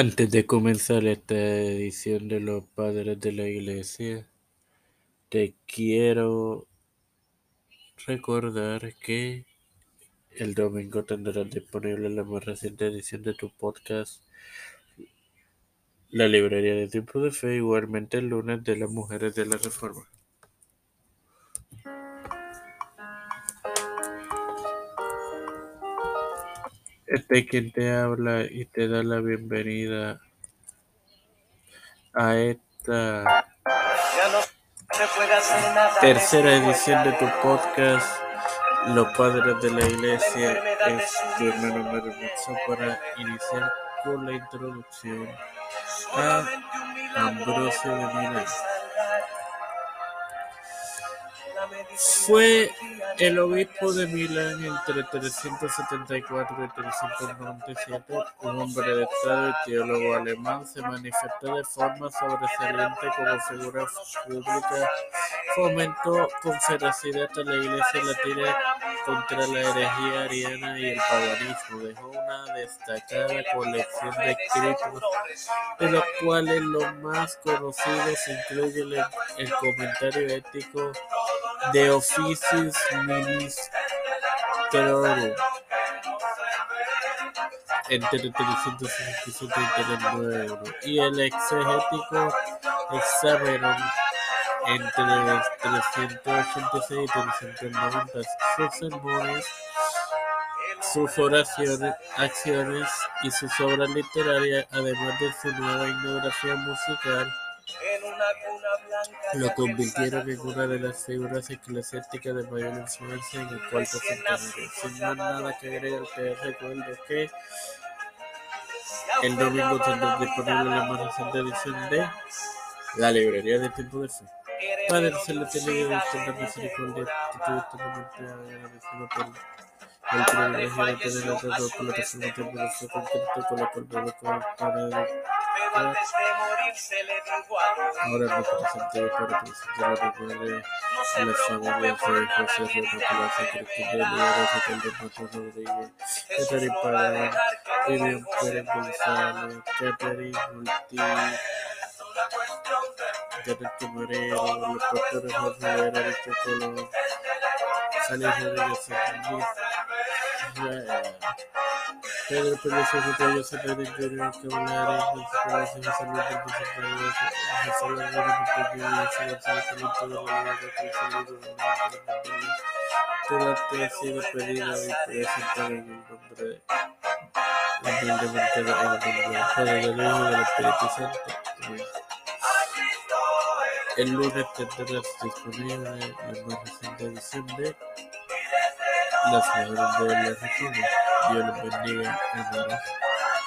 Antes de comenzar esta edición de los Padres de la Iglesia, te quiero recordar que el domingo tendrás disponible la más reciente edición de tu podcast, La Librería de Tiempo de Fe, igualmente el lunes de las Mujeres de la Reforma. Este es quien te habla y te da la bienvenida a esta tercera edición de tu podcast Los Padres de la Iglesia es tu hermano Mario para iniciar con la introducción a Ambrosio de Milán. Fue el obispo de Milán entre 374 y 397, un hombre de Estado y teólogo alemán, se manifestó de forma sobresaliente como figura pública, fomentó con ferocidad a la Iglesia latina contra la herejía ariana y el paganismo, dejó una destacada colección de escritos, de los cuales los más conocidos incluyen el comentario ético de Officiis Ministrorum entre 367 y y el exegético Examenum entre 386 y 390. Sus sermones, sus oraciones, acciones y sus obras literarias, además de su nueva inauguración musical, lo convirtieron en una de las figuras eclesiásticas de mayor influencia en el cuarto centenario. Sin más nada que agregar, te recuerdo que el domingo tendrá disponible la más reciente edición de La Librería de Tiempo de Fe. Padre Celestial y Dios de la misericordia, que tú eternamente agradecido por el privilegio de tener a todos por la persona de Tiempo de Fe con Cristo, con la cual puedo contar Ahora representante para la recuerde a las familias de José Nicolás Cristina Liberosa Calderón Rodríguez, Catherine Pagán, Vivian Pérez González, Catherine Ortiz, Janet Moreno, los pastores José Rivera, Víctor Colón, Sales Rodríguez Sánchez, Pedro Pérez Rotello Fernández Junior Caballero González José Luis González José Luis González González de la Todo te ha sido pedido y presentado en el nombre de humildemente en el nombre del Padre, del Hijo y del Espíritu Santo. El lunes tendrás disponible la más reciente edición de Las Mujeres de la Reforma. Dios los bendiga, hermanos.